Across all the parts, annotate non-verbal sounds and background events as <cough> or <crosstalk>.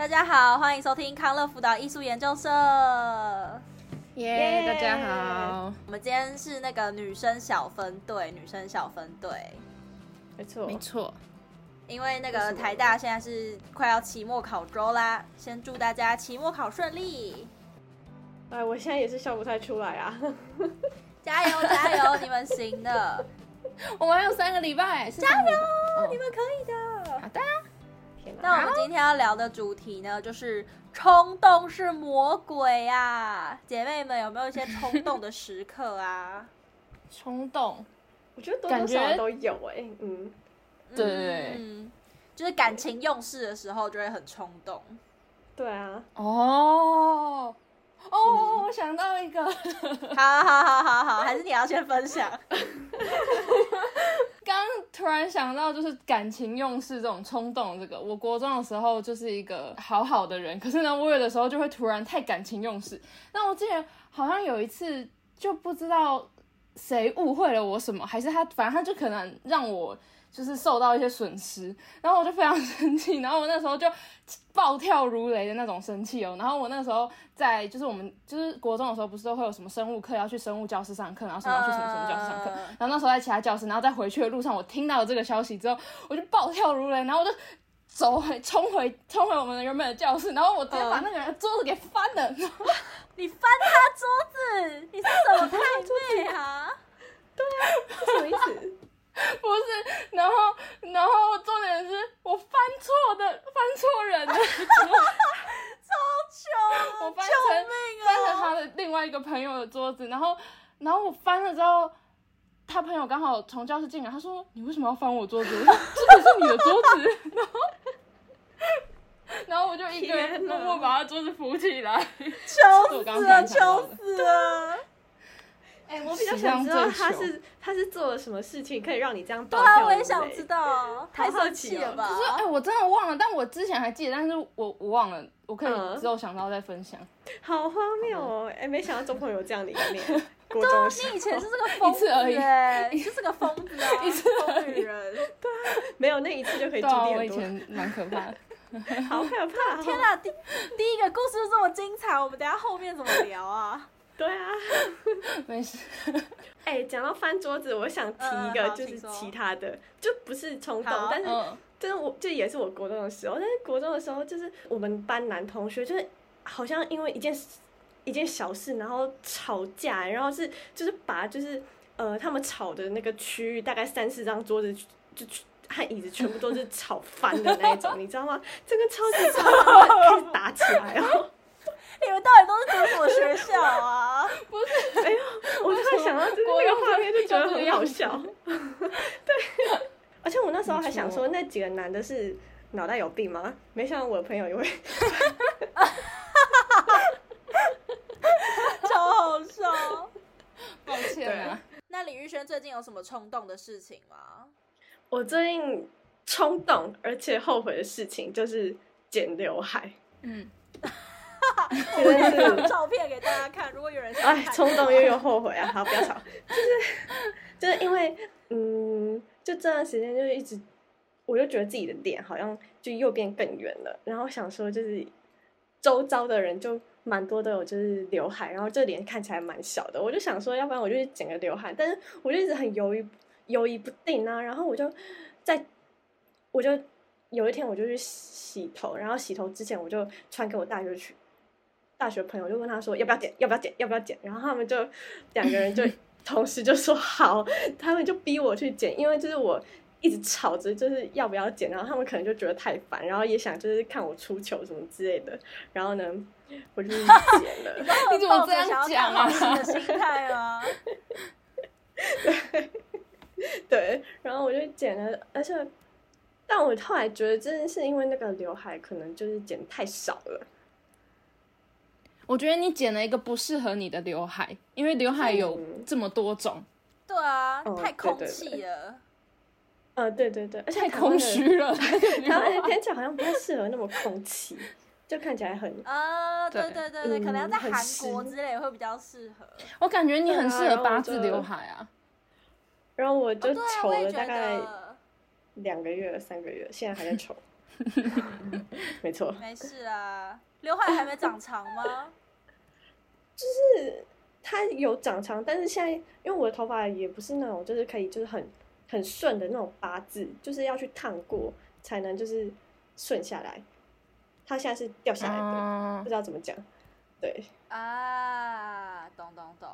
大家好，欢迎收听康乐辅导艺术研究社。耶，大家好。我们今天是那个女生小分队，女生小分队。没错，没错。因为那个台大现在是快要期末考周啦，先祝大家期末考顺利。哎，我现在也是笑不太出来啊。加 <laughs> 油加油，<laughs> 你们行的。我们还有三个礼拜，加油，哦，你们可以的。好的。那我们今天要聊的主题呢，就是冲动是魔鬼啊！姐妹们有没有一些冲动的时刻啊？<laughs> 冲动，我觉得多多少少都有哎、欸，嗯，对、嗯，就是感情用事的时候就会很冲动。对啊，哦。哦、oh, 嗯，我想到一个，好，好，好，好，好，还是你要先分享。<laughs> 刚突然想到，就是感情用事这种冲动，这个我国中的时候就是一个好好的人，可是呢，我有的时候就会突然太感情用事。那我记得好像有一次，就不知道谁误会了我什么，还是他，反正他就可能让我。就是受到一些损失，然后我就非常生气，然后我那时候就暴跳如雷的那种生气哦。然后我那时候在就是我们就是国中的时候，不是都会有什么生物课要去生物教室上课，然后什么要去什么什么教室上课。然后那时候在其他教室，然后在回去的路上，我听到了这个消息之后，我就暴跳如雷，然后我就走回冲回冲回我们原本的教室，然后我直接把那个人的桌子给翻了。你翻他桌子？你是什么太妹啊？对啊，什么意思？不是，然后，然后重点是我翻错的，翻错人了，超糗！我翻成翻成他的另外一个朋友的桌子，然后，然后我翻了之后，他朋友刚好从教室进来，他说：“你为什么要翻我桌子？这可是你的桌子。” <laughs> 然后，<laughs> 然后我就一个人默默把他桌子扶起来，糗死了，糗死了。哎、欸，我比较想知道他是他是做了什么事情可以让你这样？对啊，我也想知道，<laughs> 太生气了吧？就是哎、欸，我真的忘了，但我之前还记得，但是我我忘了，我可以之后想到再分享。嗯、好荒谬哦！哎、欸，没想到中朋友有这样的一面。对啊，你以前是这个 <laughs> 疯子而已，<laughs> 你就是个疯子啊，<laughs> 一次疯女人。对啊，没有那一次就可以注定很多。我以前蛮可怕的，好可怕！天哪，第第一个故事就这么精彩，我们等下后面怎么聊啊？对啊，没事。哎、欸，讲到翻桌子，我想提一个，就是其他的，嗯、就不是冲动，但是，就是我，这也是我国中的时候。但是国中的时候，就是我们班男同学，就是好像因为一件一件小事，然后吵架，然后是就是把就是呃他们吵的那个区域，大概三四张桌子就和椅子全部都是吵翻的那一种，你知道吗？<laughs> 这个超级吵，开始打起来哦。你们到底都是读什么学校啊？不是，哎呦，我突然想到就是那个画面，就觉得很好笑。对，而且我那时候还想说，那几个男的是脑袋有病吗？没想到我的朋友也会，<laughs> 超好笑。抱歉啊。那李玉轩最近有什么冲动的事情吗？我最近冲动而且后悔的事情就是剪刘海。嗯。<laughs> 我会放照片给大家看，如果有人想哎，冲动又有后悔啊！好，不要吵，就是就是因为嗯，就这段时间就一直，我就觉得自己的脸好像就又变更圆了，然后想说就是周遭的人就蛮多都有就是刘海，然后这脸看起来蛮小的，我就想说要不然我就去剪个刘海，但是我就一直很犹豫犹豫不定啊，然后我就在我就有一天我就去洗头，然后洗头之前我就穿给我大学去。大学朋友就问他说要不要剪，要不要剪，要不要剪？然后他们就两个人就 <laughs> 同时就说好，他们就逼我去剪，因为就是我一直吵着就是要不要剪，然后他们可能就觉得太烦，然后也想就是看我出糗什么之类的，然后呢，我就 <laughs> 剪了。你怎么这样讲啊？心态啊？<laughs> 对对，然后我就剪了，而且但我后来觉得真的是因为那个刘海可能就是剪太少了。我觉得你剪了一个不适合你的刘海，因为刘海有这么多种。嗯、对啊，太空气了。呃，对对对，而且太空虚了。然后而且天气好像不太适合那么空气，就看起来很啊，对对对对，可能要在韩国之类会比较适合。我感觉你很适合八字刘海啊。然后我就愁了大概两个月、三个月，现在还在愁。<laughs> 没错，没事啊。刘海还没长长吗？<laughs> 就是它有长长，但是现在因为我的头发也不是那种就是可以就是很很顺的那种八字，就是要去烫过才能就是顺下来。它现在是掉下来的，嗯、不知道怎么讲。对啊，懂懂懂。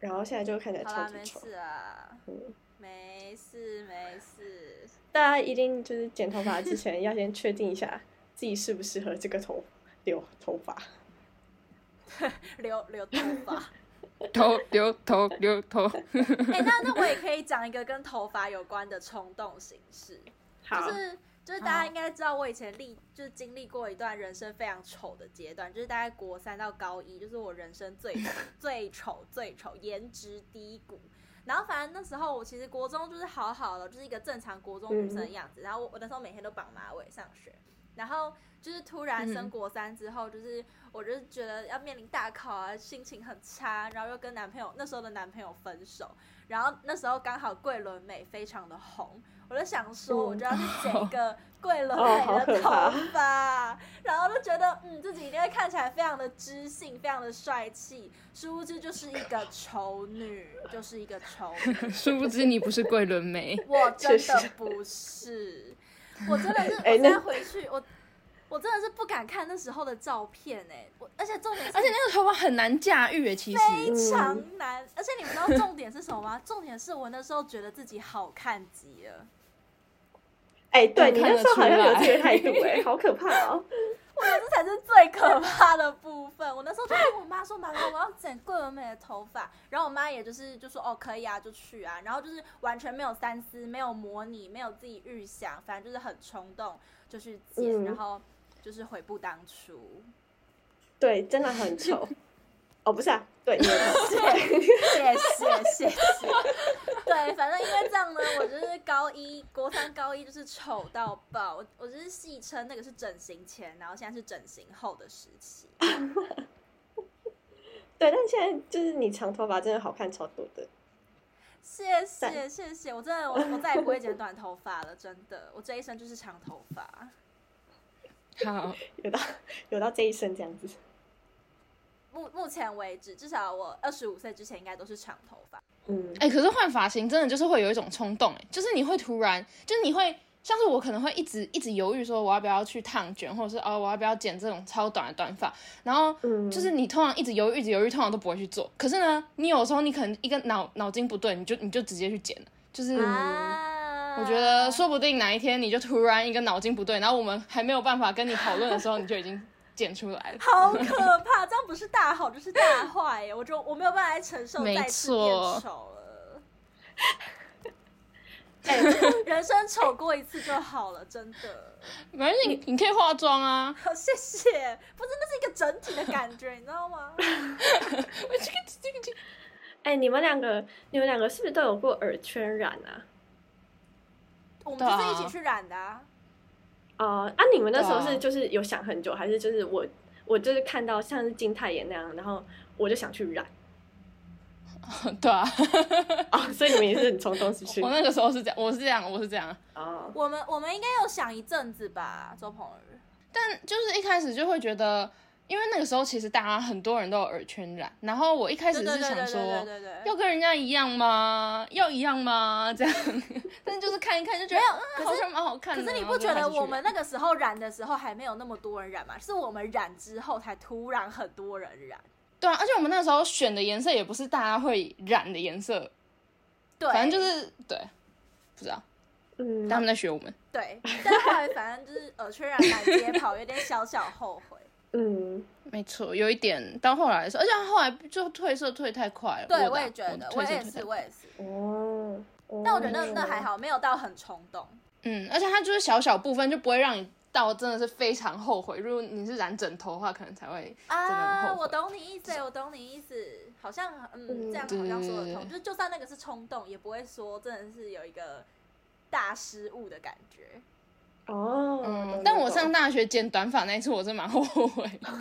然后现在就看起来超级丑。没事啊，嗯，没事没事。大家一定就是剪头发之前要先确定一下自己适不适合这个头留头发。<laughs> 留留头发，头留头留头。哎、欸，那那我也可以 <laughs> 讲一个跟头发有关的冲动形式，就是就是大家应该知道，我以前历就是经历过一段人生非常丑的阶段，就是大概国三到高一，就是我人生最 <laughs> 最丑最丑，颜值低谷。然后反正那时候我其实国中就是好好的，就是一个正常国中女生的样子。嗯、然后我我那时候每天都绑马尾上学，然后就是突然升国三之后，就是。我就是觉得要面临大考啊，心情很差，然后又跟男朋友那时候的男朋友分手，然后那时候刚好桂纶镁非常的红，我就想说，我就要去剪一个 <laughs> 桂纶镁的头发，然后就觉得嗯，自己一定会看起来非常的知性，非常的帅气，殊不知就是一个丑女，就是一个丑女，<laughs> 殊不知你不是桂纶镁，我真的不是，<laughs> 我真的是，我现在回去我。我真的是不敢看那时候的照片哎，我而且重点是，而且那个头发很难驾驭哎，其实非常难。而且你们知道重点是什么吗？<laughs> 重点是我那时候觉得自己好看极了。哎，对你那时候好像有这个态度 <laughs> 哎，好可怕哦！我觉得这才是最可怕的部分。我那时候就跟我妈说：“妈妈，我要剪桂纶镁的头发。”然后我妈也就是就说：“哦，可以啊，就去啊。”然后就是完全没有三思，没有模拟，没有自己预想，反正就是很冲动就去剪，然后。就是悔不当初，对，真的很 <laughs> 丑。哦，不是啊，对，谢谢谢谢谢。<laughs> 对，反正因为这样呢，我就是高一国三高一就是丑到爆，我我就是戏称那个是整形前，然后现在是整形后的时期。<laughs> 对，但现在就是你长头发真的好看超多的。谢谢谢谢，我真的我我再也不会剪短头发了，真的，我这一生就是长头发。好，<laughs> 有到有到这一生这样子。目目前为止，至少我二十五岁之前应该都是长头发。嗯，哎、欸，可是换发型真的就是会有一种冲动，哎，就是你会突然，就是你会像是我可能会一直一直犹豫说我要不要去烫卷，或者是哦我要不要剪这种超短的短发，然后就是你通常一直犹豫，一直犹豫，通常都不会去做。可是呢，你有时候你可能一个脑脑筋不对，你就你就直接去剪了，就是。啊我觉得说不定哪一天你就突然一个脑筋不对，然后我们还没有办法跟你讨论的时候，你就已经剪出来了。好可 <laughs> 怕！这样不是大好就是大坏耶！我就我没有办法来承受再次变丑了。哎，人生丑过一次就好了，真的。没关系，你你可以化妆啊。好，谢谢。不是，那是一个整体的感觉，你知道吗 <laughs> 我这个这个这？哎，你们两个，你们两个是不是都有过耳圈染啊？我们就是一起去染的啊！啊，呃、啊你们那时候是就是有想很久，还是就是我我就是看到像是金泰妍那样，然后我就想去染。<laughs> 对啊，啊，<laughs> 所以你们也是很冲动，是不是？我那个时候是这样，我是这样，我是这样。啊，我们我们应该有想一阵子吧，周鹏宇。但就是一开始就会觉得。因为那个时候其实大家很多人都有耳圈染，然后我一开始是想说，要跟人家一样吗？要一样吗？这样，但是就是看一看就觉得，嗯，好像蛮好看的。可是你不觉得我们那个时候染的时候还没有那么多人染吗？是我们染之后才突然很多人染。对啊，而且我们那个时候选的颜色也不是大家会染的颜色，对，反正就是对，不知道，嗯，他们在学我们。对，但后来反正就是耳圈染满街跑，有点小小后悔。嗯，没错，有一点到后来的时候，而且后来就褪色褪太快了。对，我，我也觉得，我也是，我也是。哦，但我觉得那那还好，没有到很冲动。嗯，而且它就是小小部分，就不会让你到真的是非常后悔。如果你是染枕头的话，可能才会。啊，我懂你意思，我懂你意思，好像嗯，这样好像说得通。就是就算那个是冲动，也不会说真的是有一个大失误的感觉。哦，嗯，但我上大学剪短发那一次，我真蛮后悔的。<laughs>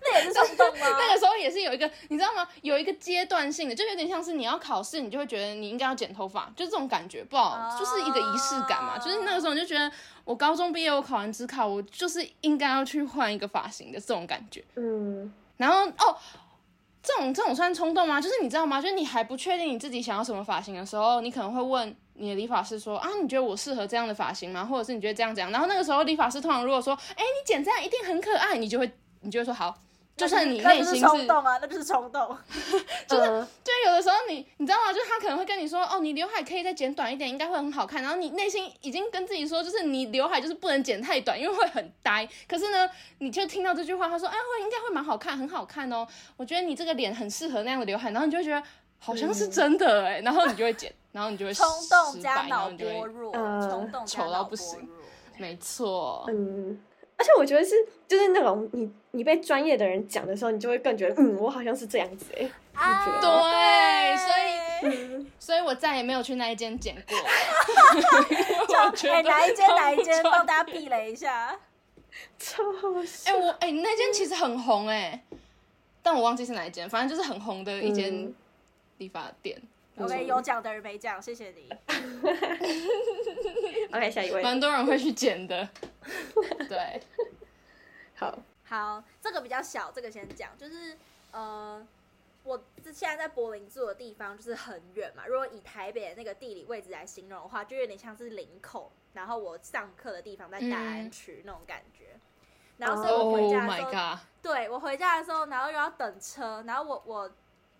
那也是冲动吗？那个时候也是有一个，你知道吗？有一个阶段性的，就有点像是你要考试，你就会觉得你应该要剪头发，就这种感觉，不好，哦、就是一个仪式感嘛。就是那个时候你就觉得，我高中毕业，我考完指考，我就是应该要去换一个发型的这种感觉。嗯，然后哦。这种这种算冲动吗？就是你知道吗？就是你还不确定你自己想要什么发型的时候，你可能会问你的理发师说啊，你觉得我适合这样的发型吗？或者是你觉得这样这样？然后那个时候理发师通常如果说，哎，你剪这样一定很可爱，你就会你就会说好。就是你内心是冲动啊，那就是冲动。<laughs> 就是，对，有的时候你你知道吗？就是他可能会跟你说，哦，你刘海可以再剪短一点，应该会很好看。然后你内心已经跟自己说，就是你刘海就是不能剪太短，因为会很呆。可是呢，你就听到这句话，他说，哎，会应该会蛮好看，很好看哦。我觉得你这个脸很适合那样的刘海，然后你就会觉得好像是真的哎，然后你就会剪，然后你就会冲动加脑波弱，冲动丑到不行，没错，嗯。而且我觉得是，就是那种你你被专业的人讲的时候，你就会更觉得，嗯，我好像是这样子哎。啊，对，所以，嗯、<laughs> 所以我再也没有去那一间剪过。<laughs> 哎，哪一间？哪一间？帮大家避雷一下。超好笑。哎，我哎，那间其实很红哎，但我忘记是哪一间，反正就是很红的一间理发店。嗯、OK，有奖的人没奖，谢谢你。<laughs> OK，下一位。蛮多人会去捡的。<laughs> 对，好，好，这个比较小，这个先讲，就是呃，我现在在柏林住的地方就是很远嘛。如果以台北的那个地理位置来形容的话，就有点像是林口，然后我上课的地方在大安区那种感觉。嗯、然后所以我回家的时候，oh、对，我回家的时候，然后又要等车，然后我我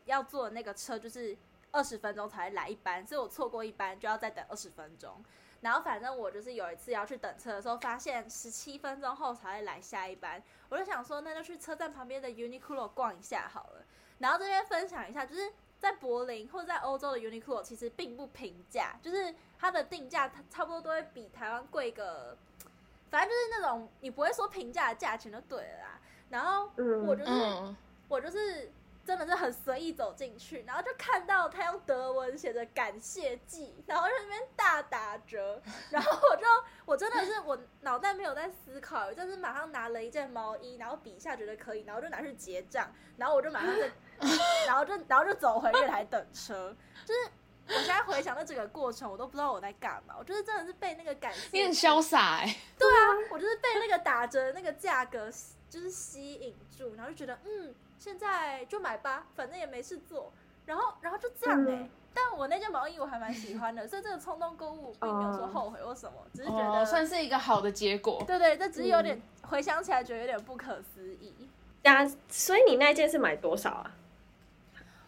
要坐的那个车就是二十分钟才会来一班，所以我错过一班就要再等二十分钟。然后反正我就是有一次要去等车的时候，发现十七分钟后才会来下一班，我就想说那就去车站旁边的 Uniqlo 逛一下好了。然后这边分享一下，就是在柏林或者在欧洲的 Uniqlo 其实并不平价，就是它的定价它差不多都会比台湾贵个，反正就是那种你不会说平价的价钱就对了啦。然后我就是、嗯、我就是。真的是很随意走进去，然后就看到他用德文写着感谢祭，然后在那边大打折，<laughs> 然后我就我真的是我脑袋没有在思考，就是马上拿了一件毛衣，然后比一下觉得可以，然后就拿去结账，然后我就马上 <laughs> 就，然后就然后就走回月台等车，就是我现在回想的整个过程，我都不知道我在干嘛，我就是真的是被那个感谢，你很潇洒哎，对啊，我就是被那个打折那个价格就是吸引住，然后就觉得嗯。现在就买吧，反正也没事做。然后，然后就这样哎、欸。嗯、但我那件毛衣我还蛮喜欢的，所以这个冲动购物并没有说后悔或什么，只是觉得、哦、算是一个好的结果。对对，这只是有点、嗯、回想起来觉得有点不可思议。呀，所以你那一件是买多少啊？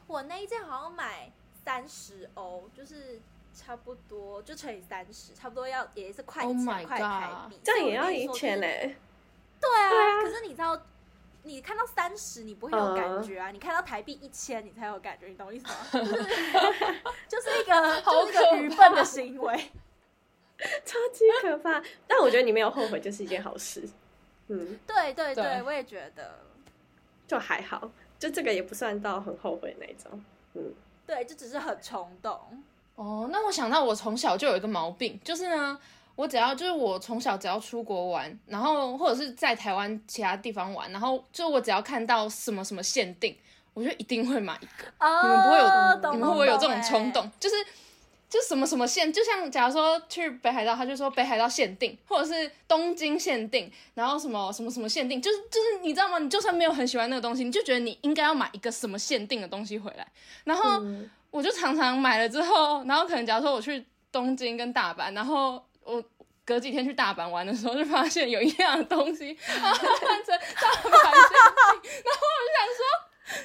我那一件好像买三十欧，就是差不多就乘以三十，差不多要也是快一千块台币，这样也要一千嘞。对啊，对啊，可是你知道。你看到三十，你不会有感觉啊！Uh, 你看到台币一千，你才有感觉，你懂我意思吗？<laughs> <laughs> 就是一个，就是一个愚笨的行为，<laughs> 超级可怕。但我觉得你没有后悔，就是一件好事。嗯，对对对，对我也觉得，就还好，就这个也不算到很后悔那种。嗯，对，就只是很冲动。哦，oh, 那我想到我从小就有一个毛病，就是呢。我只要就是我从小只要出国玩，然后或者是在台湾其他地方玩，然后就我只要看到什么什么限定，我就一定会买一个。哦、你们不会有，你们会不会有这种冲动？就是就什么什么限，就像假如说去北海道，他就说北海道限定，或者是东京限定，然后什么什么什么限定，就是就是你知道吗？你就算没有很喜欢那个东西，你就觉得你应该要买一个什么限定的东西回来。然后我就常常买了之后，然后可能假如说我去东京跟大阪，然后。我隔几天去大阪玩的时候，就发现有一样的东西，然后换成大阪限定，然后我就想说，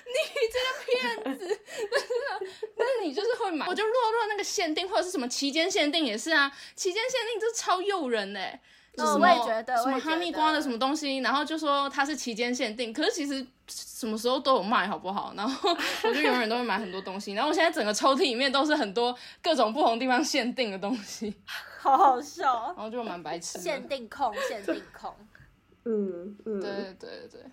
你这个骗子，真的但是你就是会买，我就落入那个限定或者是什么期间限定也是啊，期间限定这超诱人嘞，哦，我也觉得，什么哈密瓜的什么东西，然后就说它是期间限定，可是其实什么时候都有卖，好不好？然后 <laughs> 我就永远都会买很多东西，然后我现在整个抽屉里面都是很多各种不同地方限定的东西。好好笑，然后就蛮白痴。限定控，限定控。<laughs> 嗯嗯，对对对对。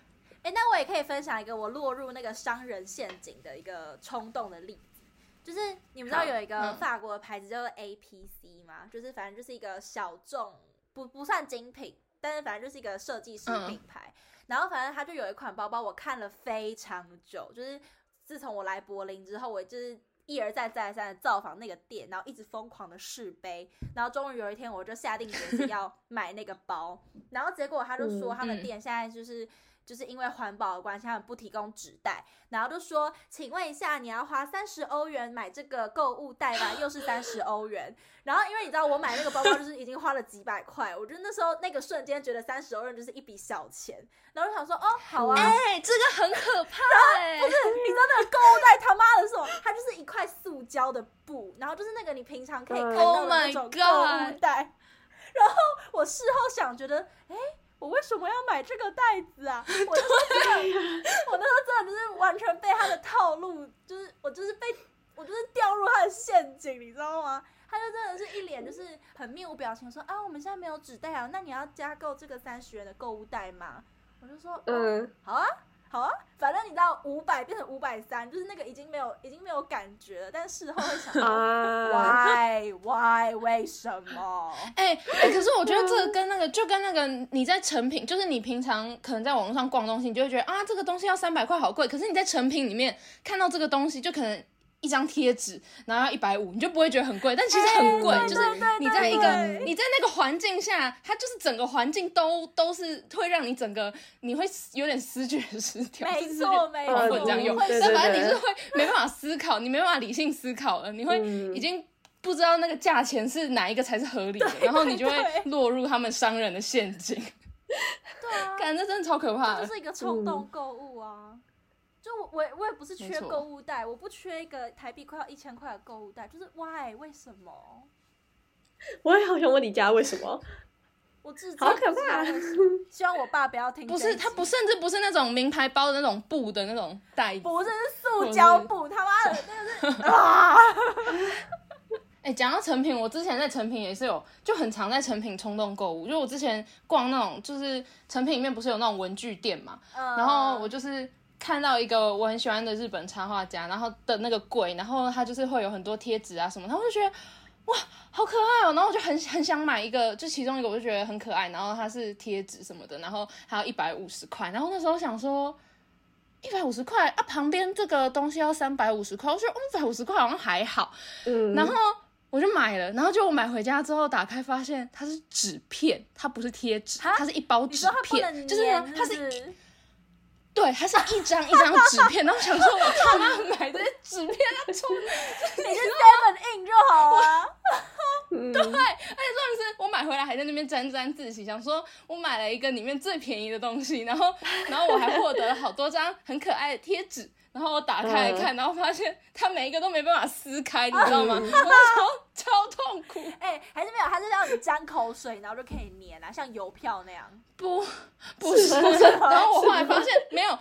哎，那我也可以分享一个我落入那个商人陷阱的一个冲动的例子，就是你们知道有一个法国的牌子叫做 APC 吗？就是反正就是一个小众不不算精品，但是反正就是一个设计师品牌。嗯、然后反正他就有一款包包，我看了非常久，就是自从我来柏林之后，我就是。一而再再而三的造访那个店，然后一直疯狂的试背，然后终于有一天我就下定决心要买那个包，然后结果他就说他们店现在就是。嗯就是因为环保的关系，他们不提供纸袋，然后就说，请问一下，你要花三十欧元买这个购物袋吧，又是三十欧元。然后因为你知道，我买那个包包就是已经花了几百块，我觉得那时候那个瞬间觉得三十欧元就是一笔小钱，然后就想说，哦，好啊，哎、欸，这个很可怕，<laughs> 哎，不是，你知道那个购物袋他妈的是什么？它就是一块塑胶的布，然后就是那个你平常可以看到的那种购物袋。Oh、然后我事后想，觉得，哎。我为什么要买这个袋子啊？我那时候真的，我那时候真的就是完全被他的套路，就是我就是被我就是掉入他的陷阱，你知道吗？他就真的是一脸就是很面无表情说啊，我们现在没有纸袋啊，那你要加购这个三十元的购物袋吗？我就说嗯，好啊。好啊，反正你知道五百变成五百三，就是那个已经没有已经没有感觉了，但是事后会想到，why why 为什么？哎 <laughs> 哎、欸欸，可是我觉得这个跟那个就跟那个你在成品，就是你平常可能在网络上逛东西，你就会觉得啊，这个东西要三百块，好贵。可是你在成品里面看到这个东西，就可能。一张贴纸，然后要一百五，你就不会觉得很贵，但其实很贵，欸、就是你在一个你在那个环境下，它就是整个环境都都是会让你整个你会有点失觉失调，没错没错，这样用，但反正你是会没办法思考，你没办法理性思考了，你会已经不知道那个价钱是哪一个才是合理的，然后你就会落入他们商人的陷阱。对啊，<laughs> 感觉真的超可怕的，这就是一个冲动购物啊。嗯就我我我也不是缺购物袋，我不缺一个台币快要一千块的购物袋，就是 why 为什么？<laughs> 我也好想问你家为什么？<laughs> 我自己好可怕，<laughs> 希望我爸不要听。不是，他不甚至不是那种名牌包的那种布的那种袋子，不是，是塑胶布，他妈的那个是啊！哎、欸，讲到成品，我之前在成品也是有，就很常在成品冲动购物。就我之前逛那种，就是成品里面不是有那种文具店嘛，嗯、然后我就是。看到一个我很喜欢的日本插画家，然后的那个柜，然后他就是会有很多贴纸啊什么，然后我就觉得哇，好可爱哦，然后我就很很想买一个，就其中一个我就觉得很可爱，然后它是贴纸什么的，然后还有一百五十块，然后那时候想说一百五十块啊，旁边这个东西要三百五十块，我觉得一百五十块好像还好，嗯，然后我就买了，然后就我买回家之后打开发现它是纸片，它不是贴纸，它是一包纸片，就是它是。对，它是一张一张纸片，然后想说，我他妈买这些纸片它充，你就 seven in 就好啊。<laughs> 对，而且重点是我买回来还在那边沾沾自喜，想说我买了一个里面最便宜的东西，然后，然后我还获得了好多张很可爱的贴纸。然后我打开来看，然后发现它每一个都没办法撕开，你知道吗？<laughs> 我超超痛苦。哎，还是没有，它是让你沾口水，然后就可以粘啊，像邮票那样。不，不是。<laughs> 然后我后来发现没有，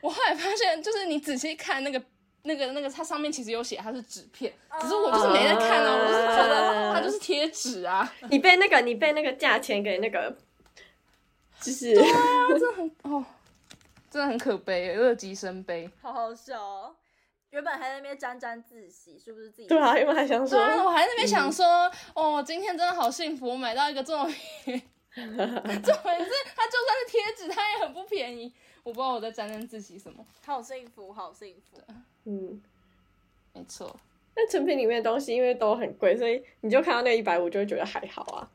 我后来发现就是你仔细看那个那个那个，它上面其实有写它是纸片，只是我就是没在看啊，我就是觉得它就是贴纸啊。你被那个你被那个价钱给那个，就是对啊，真的很哦。真的很可悲，乐极生悲，好好笑哦。原本还在那边沾沾自喜，是不是自己？对啊，原本还想说，对啊，我还在那边想说，嗯、哦，今天真的好幸福，我买到一个这么便宜，<laughs> 这么是它就算是贴纸，它也很不便宜。我不知道我在沾沾自喜什么，好幸福，好幸福。嗯，没错。那成品里面的东西因为都很贵，所以你就看到那一百五就会觉得还好啊。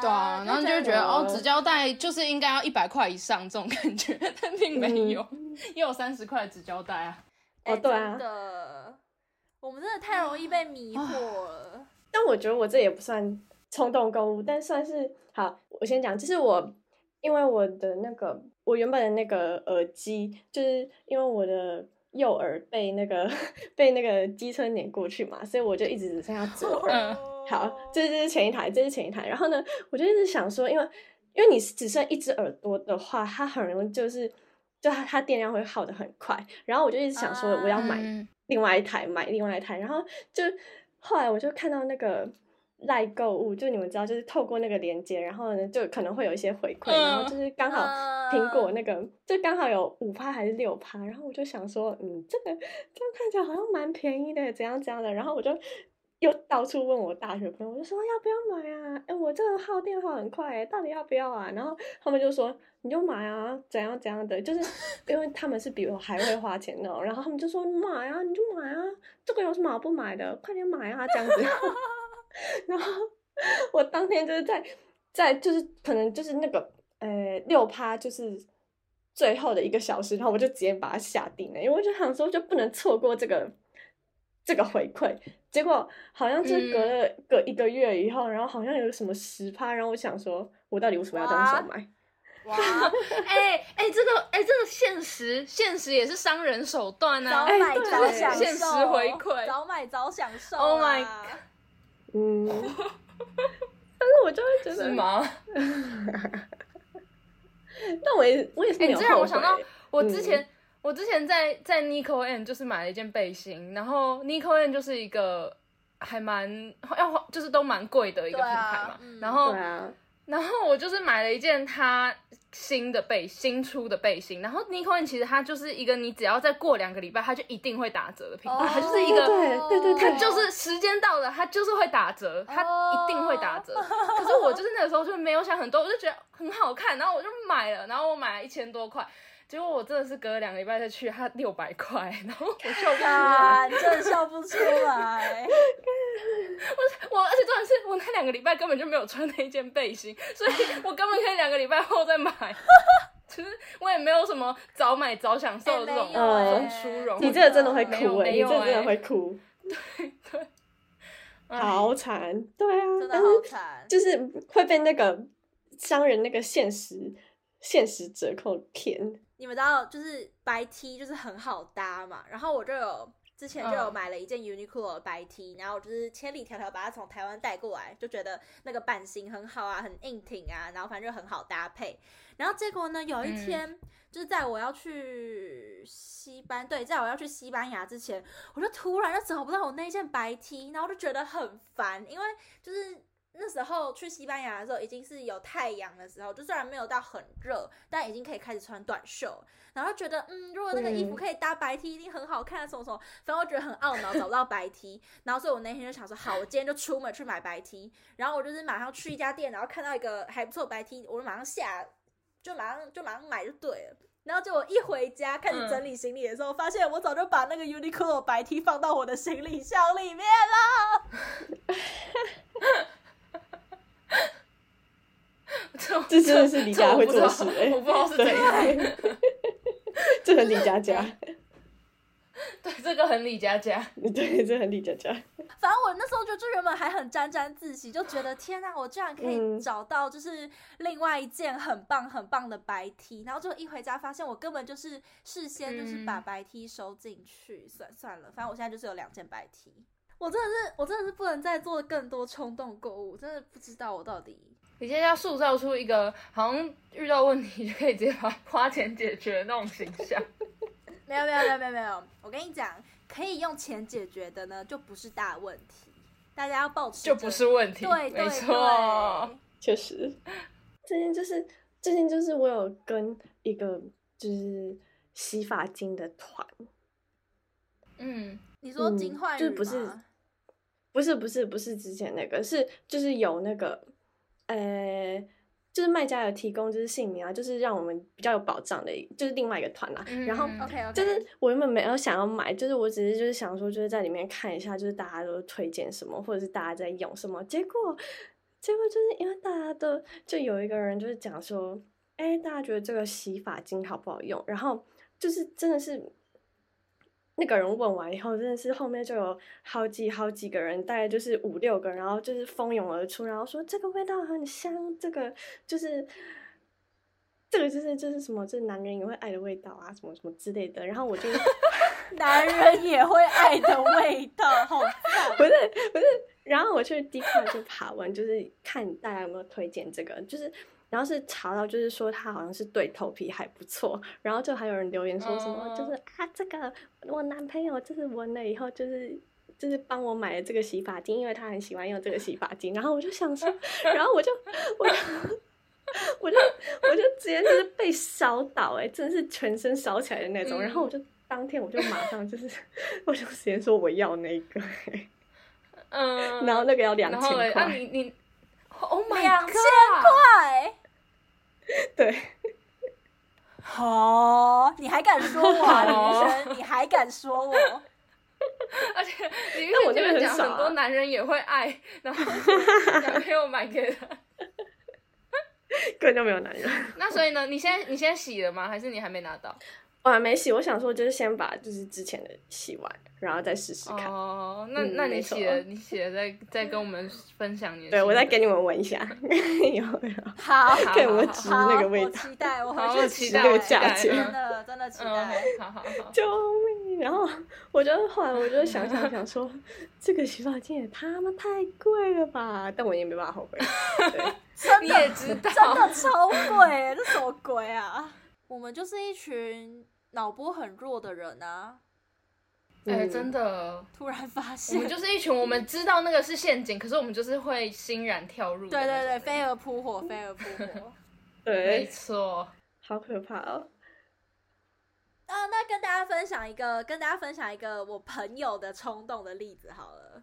对啊，然后就会觉得哦，纸胶带就是应该要一百块以上这种感觉，<laughs> 但并没有，<laughs> 也有三十块的纸胶带啊。哦，对啊，真的，我们真的太容易被迷惑了。但我觉得我这也不算冲动购物，但算是好。我先讲，就是我因为我的那个，我原本的那个耳机，就是因为我的右耳被那个 <laughs> 被那个机车碾过去嘛，所以我就一直只剩下左耳。好，这是这是前一台，这是前一台。然后呢，我就一直想说，因为因为你只剩一只耳朵的话，它很容易就是，就它它电量会耗得很快。然后我就一直想说，我要买另外一台，买另外一台。然后就后来我就看到那个赖购物，就你们知道，就是透过那个连接，然后呢，就可能会有一些回馈，然后就是刚好苹果那个，就刚好有五趴还是六趴。然后我就想说，嗯，这个这样看起来好像蛮便宜的，怎样怎样的。然后我就。又到处问我大学朋友，我就说要不要买啊？哎，我这个耗电耗很快，到底要不要啊？然后他们就说你就买啊，怎样怎样的，就是 <laughs> 因为他们是比我还会花钱的，然后他们就说买啊，你就买啊，这个有什么好不买的？快点买啊，这样子。<laughs> <laughs> 然后我当天就是在在就是可能就是那个呃六趴就是最后的一个小时，然后我就直接把它下定了，因为我就想说就不能错过这个这个回馈。结果好像是隔了隔一个月以后，嗯、然后好像有什么十趴，然后我想说，我到底为什么要这样买？哇，哎哎、欸欸，这个哎、欸，这个现实现实也是商人手段啊！早买早享受，现实回馈，早买早享受。Oh my god！嗯，<laughs> 但是我就会觉得是吗？<laughs> 但我也我也是欸、这样我想到我之前。嗯我之前在在 Nico N 就是买了一件背心，然后 Nico N 就是一个还蛮要就是都蛮贵的一个品牌嘛，啊嗯、然后、啊、然后我就是买了一件它新的背新出的背心，然后 Nico N 其实它就是一个你只要再过两个礼拜它就一定会打折的品牌，它、哦、就是一个对对对，它就是时间到了它就是会打折，它一定会打折。哦、可是我就是那个时候就没有想很多，我就觉得很好看，然后我就买了，然后我买了一千多块。结果我真的是隔了两个礼拜再去，它六百块，然后我笑不出来，真的笑不出来。<laughs> 我我而且重点是我那两个礼拜根本就没有穿那一件背心，所以我根本可以两个礼拜后再买。<laughs> 其实我也没有什么早买早享受的这种这种殊荣。你这个真的会哭哎，你这个真的会哭。对对，好惨，对啊，真的好惨，就是会被那个商人那个现实现实折扣骗。你们知道，就是白 T 就是很好搭嘛，然后我就有之前就有买了一件 Uniqlo 的白 T，、嗯、然后我就是千里迢迢把它从台湾带过来，就觉得那个版型很好啊，很硬挺啊，然后反正就很好搭配。然后结果呢，有一天、嗯、就是在我要去西班，对，在我要去西班牙之前，我就突然就找不到我那件白 T，然后我就觉得很烦，因为就是。那时候去西班牙的时候，已经是有太阳的时候，就虽然没有到很热，但已经可以开始穿短袖。然后觉得，嗯，如果那个衣服可以搭白 T，一定很好看，什么什么。反正我觉得很懊恼，找不到白 T。然后所以我那天就想说，好，我今天就出门去买白 T。然后我就是马上去一家店，然后看到一个还不错白 T，我就马上下，就马上就马上买就对了。然后结果一回家开始整理行李的时候，嗯、发现我早就把那个 Uniqlo 白 T 放到我的行李箱里面了。<laughs> 这真的是李佳会做事哎，我不知道是怎样，这 <laughs> 很李佳佳，对，这个很李佳佳，对，这很李佳佳。反正我那时候就就原本还很沾沾自喜，就觉得天哪，我居然可以找到就是另外一件很棒很棒的白 T，然后就一回家发现我根本就是事先就是把白 T 收进去，算算了，反正我现在就是有两件白 T，我真的是我真的是不能再做更多冲动购物，真的不知道我到底。你现在要塑造出一个好像遇到问题就可以直接把花钱解决的那种形象。<laughs> 没有没有没有没有没有，我跟你讲，可以用钱解决的呢，就不是大问题。大家要保持就不是问题，对，没错，<laughs> 确实。最近就是最近就是我有跟一个就是洗发精的团。嗯，你说金焕就是不是不是不是不是之前那个，是就是有那个。呃，就是卖家有提供，就是姓名啊，就是让我们比较有保障的，就是另外一个团啦。嗯、然后 OK OK，就是我原本没有想要买，就是我只是就是想说，就是在里面看一下，就是大家都推荐什么，或者是大家在用什么。结果，结果就是因为大家都就有一个人就是讲说，哎，大家觉得这个洗发精好不好用？然后就是真的是。那个人问完以后，真的是后面就有好几好几个人，大概就是五六个，然后就是蜂拥而出，然后说这个味道很香，这个就是这个就是就是什么，就是男人也会爱的味道啊，什么什么之类的。然后我就 <laughs> 男人也会爱的味道，好赞，不是不是。然后我去 Dcard 就爬文，就是看大家有没有推荐这个，就是。然后是查到，就是说它好像是对头皮还不错，然后就还有人留言说什么，就是啊这个我男朋友就是闻了以后就是就是帮我买了这个洗发精，因为他很喜欢用这个洗发精，然后我就想说，然后我就我就 <laughs> 我就我就直接就是被烧到哎、欸，真的是全身烧起来的那种，然后我就当天我就马上就是 <laughs> 我就直接说我要那个、欸。嗯，然后那个要两千然后嘞，啊块，你你，Oh my 两千块。对，好，你还敢说我啊，好 <laughs> 李宇轩？你还敢说我？而且我璇前面讲很多男人也会爱，然后男朋友买给他。<laughs> 根本就没有男人。那所以呢？你现在你现在洗了吗？还是你还没拿到？我还没洗，我想说就是先把就是之前的洗完，然后再试试看。哦，那嗯那你洗了，你洗了再再跟我们分享你的。对，我再给你们闻一下，<laughs> 有没有？好，好看有没有值好，那个味道？期待，我 <laughs> 好 <laughs> 期待价钱真的真的期嗯，待。好好好。救命！然后我就后来我就想想想说，这个洗发精也他妈太贵了吧？但我也没办法后悔。对，真的你也知道，真的超贵，这什么鬼啊？我们就是一群脑波很弱的人啊！哎、嗯真的，突然发现我们，就是一群我们知道那个是陷阱，可是我们就是会欣然跳入的对对对，飞蛾扑火，飞蛾扑火。没 <laughs> 对，错。好可怕哦。啊，那跟大家分享一个，跟大家分享一个我朋友的冲动的例子好了。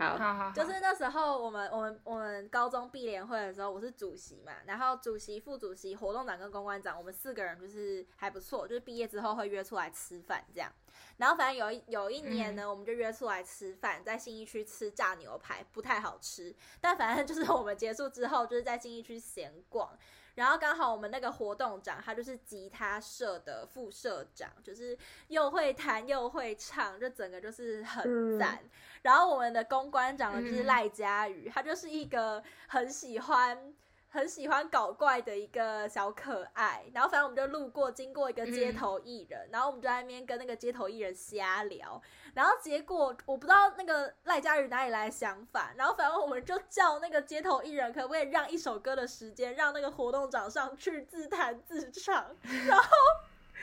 好，好好好，就是那时候我们我们我们高中毕联会的时候，我是主席嘛，然后主席、副主席、活动长跟公关长，我们四个人就是还不错，就是毕业之后会约出来吃饭这样。然后反正有一有一年呢，我们就约出来吃饭，在信义区吃炸牛排，不太好吃，但反正就是我们结束之后，就是在信义区闲逛。然后刚好我们那个活动长，他就是吉他社的副社长，就是又会弹又会唱，就整个就是很赞。嗯然后我们的公关长呢，就是赖佳宇，嗯他就是一个很喜欢。很喜欢搞怪的一个小可爱，然后反正我们就路过，经过一个街头艺人，然后我们就在那边跟那个街头艺人瞎聊，然后结果我不知道那个赖佳宇哪里来的想法，然后反正我们就叫那个街头艺人可不可以让一首歌的时间，让那个活动长上去自弹自唱，<laughs> 然后。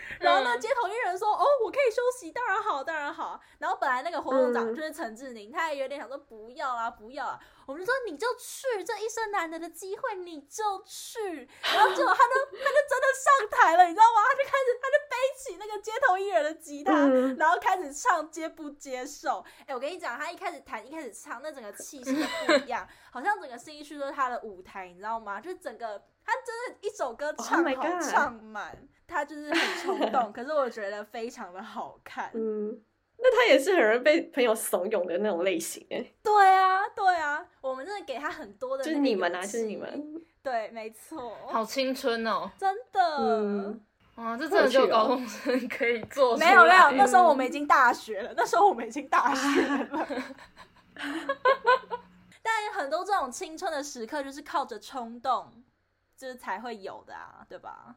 <laughs> 然后呢，街头艺人说：“哦，我可以休息，当然好，当然好。”然后本来那个活动长就是陈志宁，他也有点想说：“不要啊，不要啊。”我们就说：“你就去，这一生难得的机会，你就去。”然后结果他就他就真的上台了，你知道吗？他就开始，他就背起那个街头艺人的吉他，嗯然后开始唱，接不接受？哎，我跟你讲，他一开始弹，一开始唱，那整个气势都不一样，好像整个信义区都是他的舞台，你知道吗？就整个他真的一首歌唱 Oh 好唱满。他就是很冲动，可是我觉得非常的好看。嗯，那他也是很容易被朋友怂恿的那种类型哎。对啊，对啊，我们真的给他很多的，就是你们啊，就是你们。对，没错。好青春哦！真的。嗯。哇，这真的只有高中生可以做出来。没有没有，那时候我们已经大学了，那时候我们已经大学了。<laughs> 但很多这种青春的时刻，就是靠着冲动，就是才会有的啊，对吧？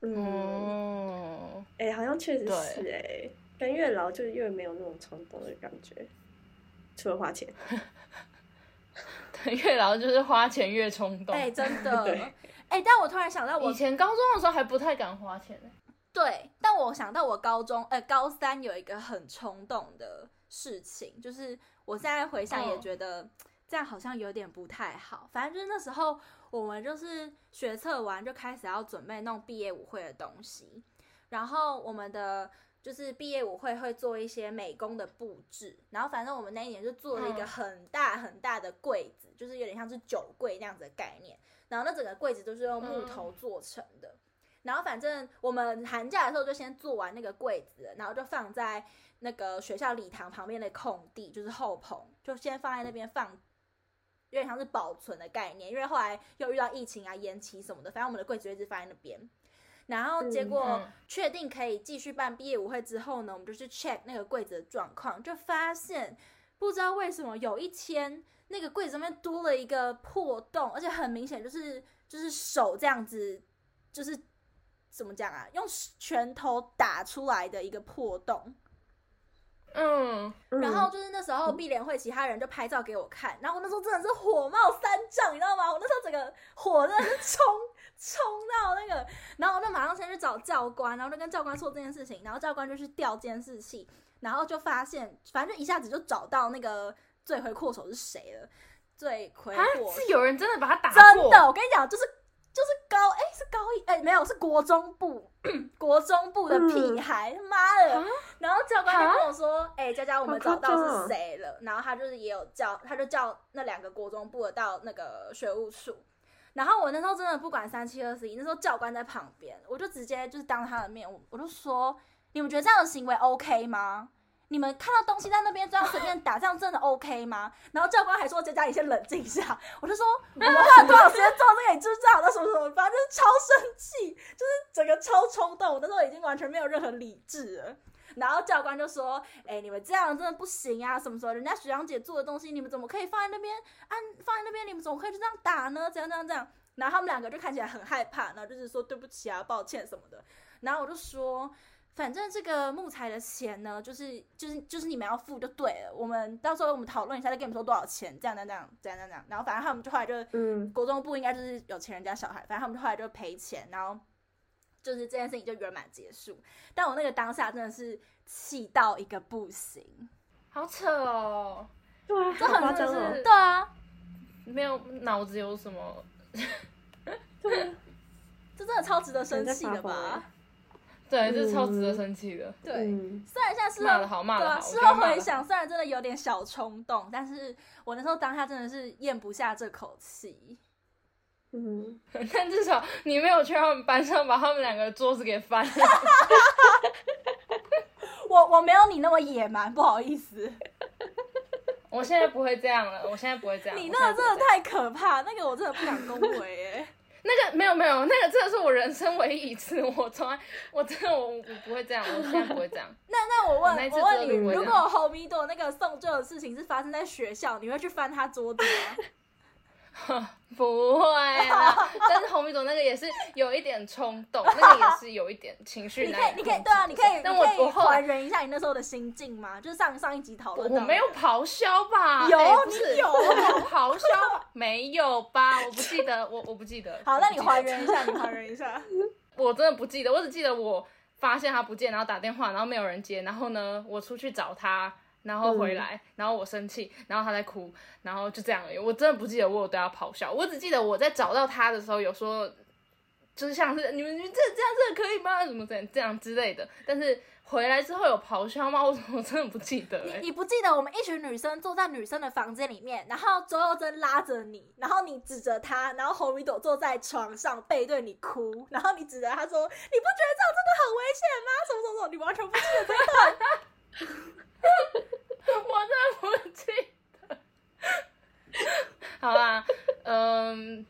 嗯，哎、欸，好像确实是哎、欸，跟越老就越没有那种冲动的感觉，除了花钱。<laughs> 对，越老就是花钱越冲动。哎、欸，真的。<laughs> 对。哎、欸，但我突然想到我，我以前高中的时候还不太敢花钱呢。对，但我想到我高中，呃，高三有一个很冲动的事情，就是我现在回想也觉得这样好像有点不太好。反正就是那时候。我们就是学测完就开始要准备弄毕业舞会的东西，然后我们的就是毕业舞会会做一些美工的布置，然后反正我们那一年就做了一个很大很大的柜子，嗯、就是有点像是酒柜那样子的概念，然后那整个柜子都是用木头做成的，嗯、然后反正我们寒假的时候就先做完那个柜子，然后就放在那个学校礼堂旁边的空地，就是后棚，就先放在那边放。有点像是保存的概念，因为后来又遇到疫情啊、延期什么的，反正我们的柜子一直放在那边。然后结果确定可以继续办毕业舞会之后呢，我们就去 check 那个柜子的状况，就发现不知道为什么有一天那个柜子上面多了一个破洞，而且很明显就是就是手这样子，就是怎么讲啊，用拳头打出来的一个破洞。嗯，然后就是那时候毕联会，其他人就拍照给我看，然后我那时候真的是火冒三丈，你知道吗？我那时候整个火真的是冲冲到那个，然后我就马上先去找教官，然后就跟教官说这件事情，然后教官就去调监视器，然后就发现，反正就一下子就找到那个罪魁祸首是谁了。罪魁祸首是有人真的把他打真的，我跟你讲，就是就是高哎、欸、是高一哎、欸、没有是国中部 <clears throat> 国中部的屁孩，他妈、嗯、的！然后教官就跟我说，哎、欸，佳佳我们找到是谁了？然后他就是也有叫，他就叫那两个国中部的到那个学务处。然后我那时候真的不管三七二十一，那时候教官在旁边，我就直接就是当他的面，我我就说，你们觉得这样的行为 OK 吗？你们看到东西在那边这样随便打，这样真的 OK 吗？然后教官还说：“佳佳，你先冷静一下。”我就说：<laughs> “我们花了多少时间做这个？你知不知道？那什么什么，反正就是超生气，就是整个超冲动。我那时候已经完全没有任何理智了。然后教官就说：“哎、欸，你们这样真的不行啊！什么时候人家学长姐做的东西，你们怎么可以放在那边？按放在那边，你们怎么可以就这样打呢？这样这样这样。”然后他们两个就看起来很害怕，然后就是说：“对不起啊，抱歉什么的。”然后我就说。反正这个木材的钱呢，就是就是就是你们要付就对了。我们到时候我们讨论一下，再跟你们说多少钱，这样这样这样这样这样。然后反正他们就后来就，嗯，国中部应该就是有钱人家小孩，反正他们就后来就赔钱，然后就是这件事情就圆满结束。但我那个当下真的是气到一个不行，好扯哦，对啊，这很夸张哦，对啊，没有脑子有什么，<laughs> 对啊，<laughs> 这真的超值得生气的吧？对，这是超值得生气的。嗯、对，虽然现在是骂的好，骂的好，事后回想，虽然真的有点小冲动，但是我那时候当下真的是咽不下这口气。嗯，<laughs> 但至少你没有去他们班上把他们两个桌子给翻了。<laughs> 我我没有你那么野蛮，不好意思。我现在不会这样了，我现在不会这样。你那个真的太可怕，那个我真的不敢恭维哎。<laughs> 那个没有没有，那个真的是我人生唯一一次，我从来我真的我我不会这样，我现在不会这样。那那我问，我，我问你，如果红米朵那个送旧的事情是发生在学校，你会去翻他桌子吗？<laughs> 不会啊，但是红米朵那个也是有一点冲动，那个也是有一点情绪。你可以，你可以，对啊，你可以，但我可以还原一下你那时候的心境吗？就是上上一集讨论，我没有咆哮吧？有，欸、你有咆哮？没有吧？我不记得，我我不记得。<laughs> 好，那你还原一下，你还原一下。<laughs> 我真的不记得，我只记得我发现他不见，然后打电话，然后没有人接，然后呢，我出去找他。然后回来，嗯、然后我生气，然后他在哭，然后就这样而已。我真的不记得我有对他咆哮，我只记得我在找到他的时候有说，就是像是你们你们这这样这可以吗？怎么怎样这样之类的。但是回来之后有咆哮吗？<laughs> 我我真的不记得。你你不记得我们一群女生坐在女生的房间里面，然后周幼珍拉着你，然后你指着他，然后红米朵坐在床上背对你哭，然后你指着他说：“你不觉得这样真的很危险吗？”什么什么什么，你完全不记得这一段。<laughs> 我真的不记得，好啦，嗯，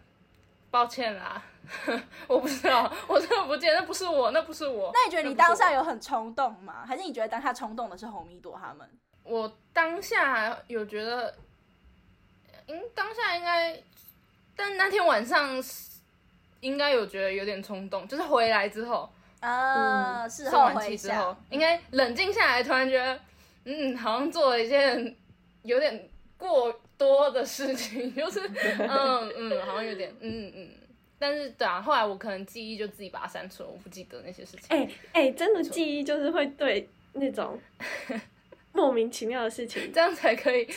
抱歉啦，<laughs> 我不知道，我真的不记得，那不是我，那不是我。那你觉得你当下有很冲动吗？还是你觉得当下冲动的是红米朵他们？我当下有觉得，嗯，当下应该，但那天晚上应该有觉得有点冲动，就是回来之后，啊，事后回之后，应该冷静下来，突然觉得。嗯，好像做了一件有点过多的事情，<laughs> 就是 <laughs> 嗯嗯，好像有点嗯嗯，但是对啊，后来我可能记忆就自己把它删除了，我不记得那些事情。哎哎、欸欸，真的记忆就是会对那种 <laughs> 莫名其妙的事情，这样才可以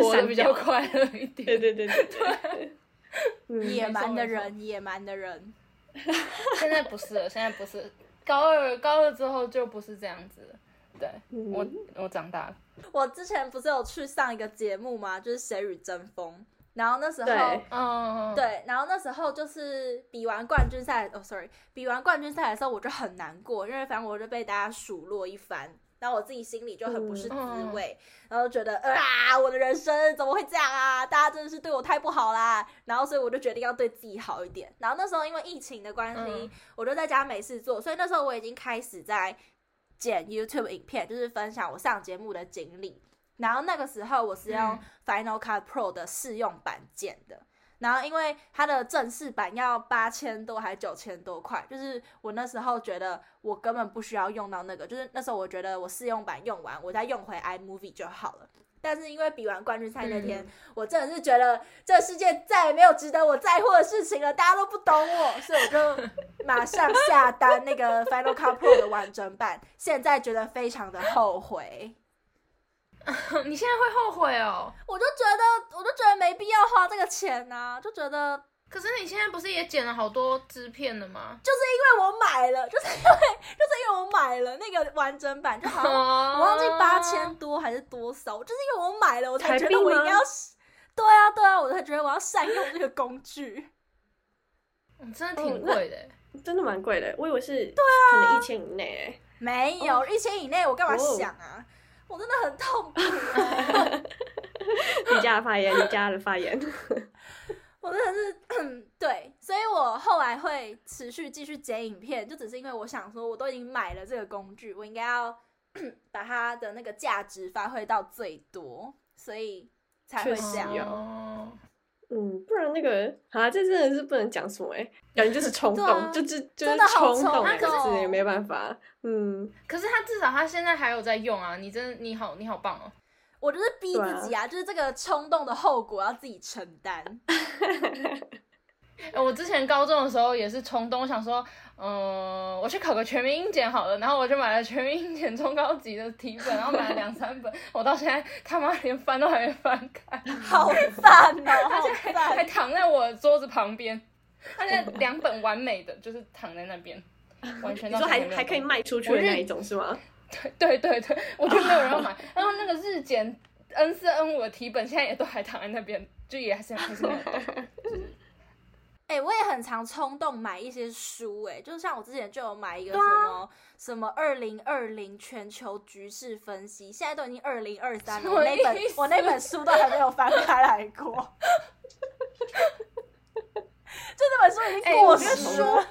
活得比较快乐一点。对对对对对，嗯、野蛮的人，野蛮的人。现在不是了，现在不是。高二高二之后就不是这样子了。对，我我长大了。我之前不是有去上一个节目吗？就是《谁与争锋》。然后那时候，对，嗯，对，然后那时候就是比完冠军赛，哦，sorry，比完冠军赛的时候，我就很难过，因为反正我就被大家数落一番，然后我自己心里就很不是滋味，嗯、然后觉得啊，我的人生怎么会这样啊？大家真的是对我太不好啦。然后所以我就决定要对自己好一点。然后那时候因为疫情的关系，嗯、我就在家没事做，所以那时候我已经开始在。剪 YouTube 影片，就是分享我上节目的经历，然后那个时候我是用 Final Cut Pro 的试用版剪的，嗯、然后因为它的正式版要八千多还九千多块，就是我那时候觉得我根本不需要用到那个，就是那时候我觉得我试用版用完，我再用回 iMovie 就好了。但是因为比完冠军赛那天，嗯、我真的是觉得这世界再也没有值得我在乎的事情了，大家都不懂我，所以我就马上下单那个 Final Cut Pro 的完整版。现在觉得非常的后悔。<laughs> 你现在会后悔哦？我就觉得，我就觉得没必要花这个钱啊，就觉得可是你现在不是也剪了好多支片了吗？就是因为我买了，<laughs> 就是因为就是因为我买了那个完整版，就好像我忘记八千多还是多少，就是因为我买了，我才觉得我应该要，<laughs> 对啊对啊，我才觉得我要善用这个工具。嗯，真的挺贵的，真的蛮贵的，我以为是对啊，可能一千以内，没有一千以内，我干嘛想啊？我真的很痛苦。<laughs> 你家的发言，你家的发言。<laughs> 我真的是对，所以我后来会持续继续剪影片，就只是因为我想说，我都已经买了这个工具，我应该要 <clears throat> 把它的那个价值发挥到最多，所以才会这样。嗯，不然那个啊，这真的是不能讲什么哎，感觉就是冲动，啊、就是就是冲动，可是也没办法。嗯，可是他至少他现在还有在用啊，你真的你好你好棒哦。我就是逼自己啊，啊就是这个冲动的后果要自己承担。<laughs> 我之前高中的时候也是冲动，想说，嗯、呃，我去考个全民英检好了，然后我就买了全民英检中高级的题本，然后买了两三本，我到现在他妈连翻都还没翻开，好赞哦！他现在还躺在我桌子旁边，他现在两本完美的就是躺在那边，完全。你说还还可以卖出去的那一种是吗？对对对对，我觉得没有人要买。<laughs> 然后那个日检 N 四 N 五的题本，现在也都还躺在那边，就也还是还是没有动。哎、欸，我也很常冲动买一些书、欸，哎，就像我之前就有买一个什么、啊、什么二零二零全球局势分析，现在都已经二零二三了，我那本我那本书都还没有翻开来过。<laughs> 就那本书已经过时了。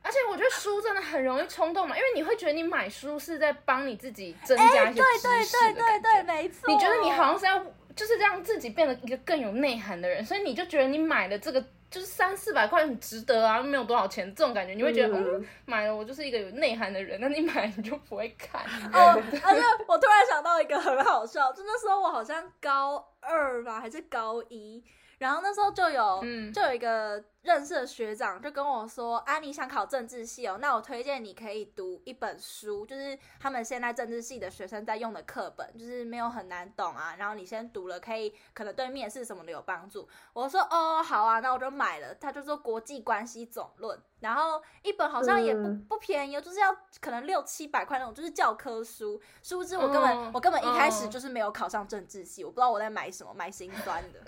而且我觉得书真的很容易冲动嘛，因为你会觉得你买书是在帮你自己增加一些对对对对对，没错。你觉得你好像是要就是让自己变得一个更有内涵的人，所以你就觉得你买的这个就是三四百块很值得啊，没有多少钱这种感觉，你会觉得嗯，嗯，买了我就是一个有内涵的人。那你买你就不会看。哦，而且我突然想到一个很好笑，就那时候我好像高二吧，还是高一，然后那时候就有，嗯、就有一个。认识的学长就跟我说：“啊，你想考政治系哦？那我推荐你可以读一本书，就是他们现在政治系的学生在用的课本，就是没有很难懂啊。然后你先读了，可以可能对面试什么的有帮助。”我说：“哦，好啊，那我就买了。”他就说《国际关系总论》，然后一本好像也不不便宜，就是要可能六七百块那种，就是教科书。殊不知我根本、嗯、我根本一开始就是没有考上政治系，我不知道我在买什么，买心酸的。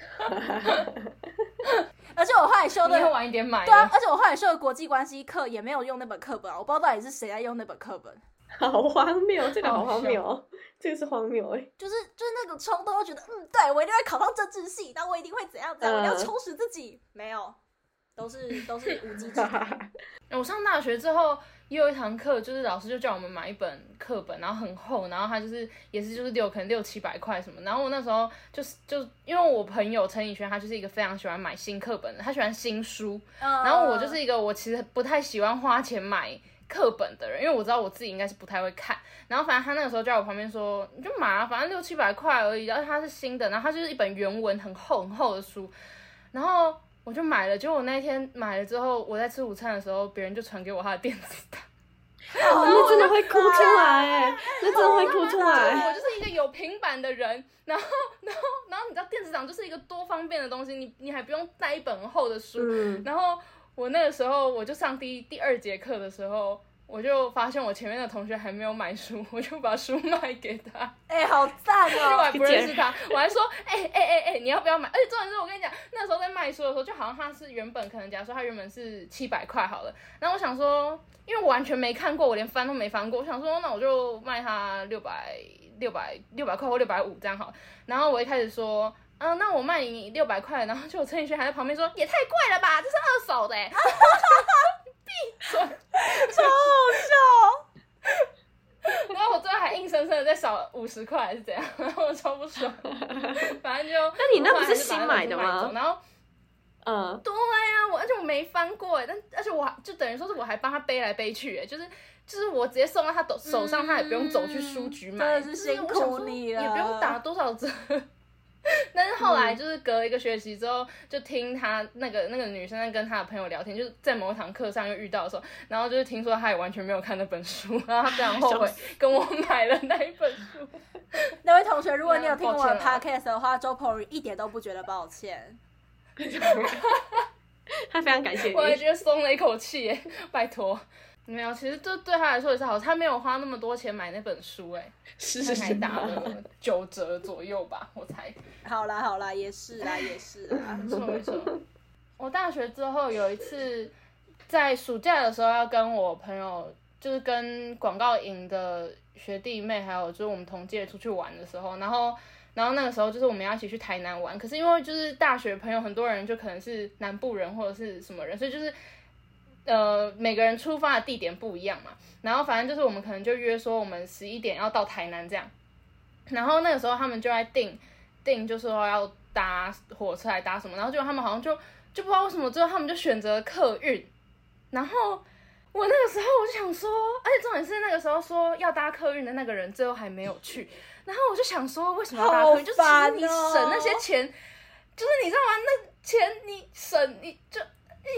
<laughs> <laughs> 而且我后来修的晚一点买，对啊，而且我后来修的国际关系课也没有用那本课本，我不知道到底是谁在用那本课本，好荒谬，这个好荒谬，这个是荒谬哎，就是就是那种冲动，我觉得嗯，对我一定会考上政治系，但我一定会怎样怎样，我一定要充实自己，没有，都是都是无稽之谈。<laughs> 我上大学之后。又有一堂课，就是老师就叫我们买一本课本，然后很厚，然后他就是也是就是六可能六七百块什么，然后我那时候就是就因为我朋友陈以轩，他就是一个非常喜欢买新课本的，他喜欢新书，然后我就是一个我其实不太喜欢花钱买课本的人，因为我知道我自己应该是不太会看，然后反正他那个时候就在我旁边说，你就买啊，反正六七百块而已，然后它是新的，然后它就是一本原文很厚很厚的书，然后。我就买了，结果我那一天买了之后，我在吃午餐的时候，别人就传给我他的电子档，<laughs> 哦，那真的会哭出来，那真的会哭出来。我就是一个有平板的人，然后，然后，然后你知道电子档就是一个多方便的东西，你你还不用带一本厚的书，嗯、然后我那个时候我就上第第二节课的时候。我就发现我前面的同学还没有买书，<laughs> 我就把书卖给他。哎、欸，好赞哦！因为我还不认识他，我还说，哎哎哎哎，你要不要买？而且重点是我跟你讲，那时候在卖书的时候，就好像他是原本可能假如说他原本是七百块好了，然后我想说，因为我完全没看过，我连翻都没翻过，我想说那我就卖他六百六百六百块或六百五这样好。然后我一开始说，嗯、呃，那我卖你六百块，然后就陈宇轩还在旁边说，也太贵了吧，这是二手的。<laughs> 超好笑，然后我最后还硬生生的再少五十块还是怎样，<laughs> 然后我超不爽，<laughs> 反正就那你那不是新买的吗？然后，嗯，对呀、啊，我而且我没翻过哎，但而且我还就等于说是我还帮他背来背去哎，就是就是我直接送到他手上，他也不用走去书局买，嗯、真的是辛苦你了，也不用打多少折。<laughs> 但是后来就是隔了一个学期之后，就听他那个那个女生在跟他的朋友聊天，就是在某一堂课上又遇到的时候，然后就是听说他也完全没有看那本书，<laughs> 然后他非常后悔跟我买了那一本书。<laughs> 那位同学，如果你有听我的 podcast 的话，周鹏宇一点都不觉得抱歉。他非常感谢你。我也觉得松了一口气耶，拜托。没有，其实这对他来说也是好，他没有花那么多钱买那本书，哎，是是是，打了九折左右吧，我猜。好啦好啦，也是啦也是啦，没错没错。我大学之后有一次，在暑假的时候要跟我朋友，就是跟广告营的学弟妹，还有就是我们同届出去玩的时候，然后然后那个时候就是我们要一起去台南玩，可是因为就是大学朋友很多人就可能是南部人或者是什么人，所以就是。呃，每个人出发的地点不一样嘛，然后反正就是我们可能就约说我们十一点要到台南这样，然后那个时候他们就在订订，就说要搭火车来搭什么，然后就他们好像就就不知道为什么最后他们就选择客运，然后我那个时候我就想说，而且重点是那个时候说要搭客运的那个人最后还没有去，然后我就想说为什么要搭客运，哦、就是其实你省那些钱，就是你知道吗？那钱你省你就。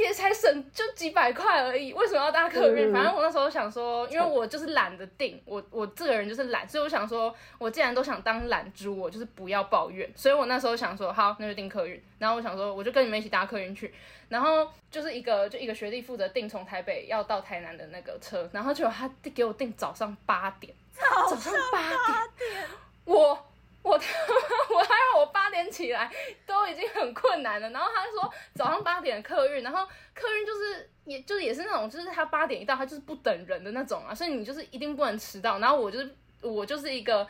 也才省就几百块而已，为什么要搭客运？嗯、反正我那时候想说，因为我就是懒得订，我我这个人就是懒，所以我想说，我既然都想当懒猪，我就是不要抱怨。所以我那时候想说，好，那就订客运。然后我想说，我就跟你们一起搭客运去。然后就是一个就一个学弟负责订从台北要到台南的那个车，然后结果他给我订早上八点，早上八点，我。我他妈，我还要我八点起来都已经很困难了，然后他说早上八点客运，然后客运就是也就是也是那种就是他八点一到他就是不等人的那种啊，所以你就是一定不能迟到。然后我就是我就是一个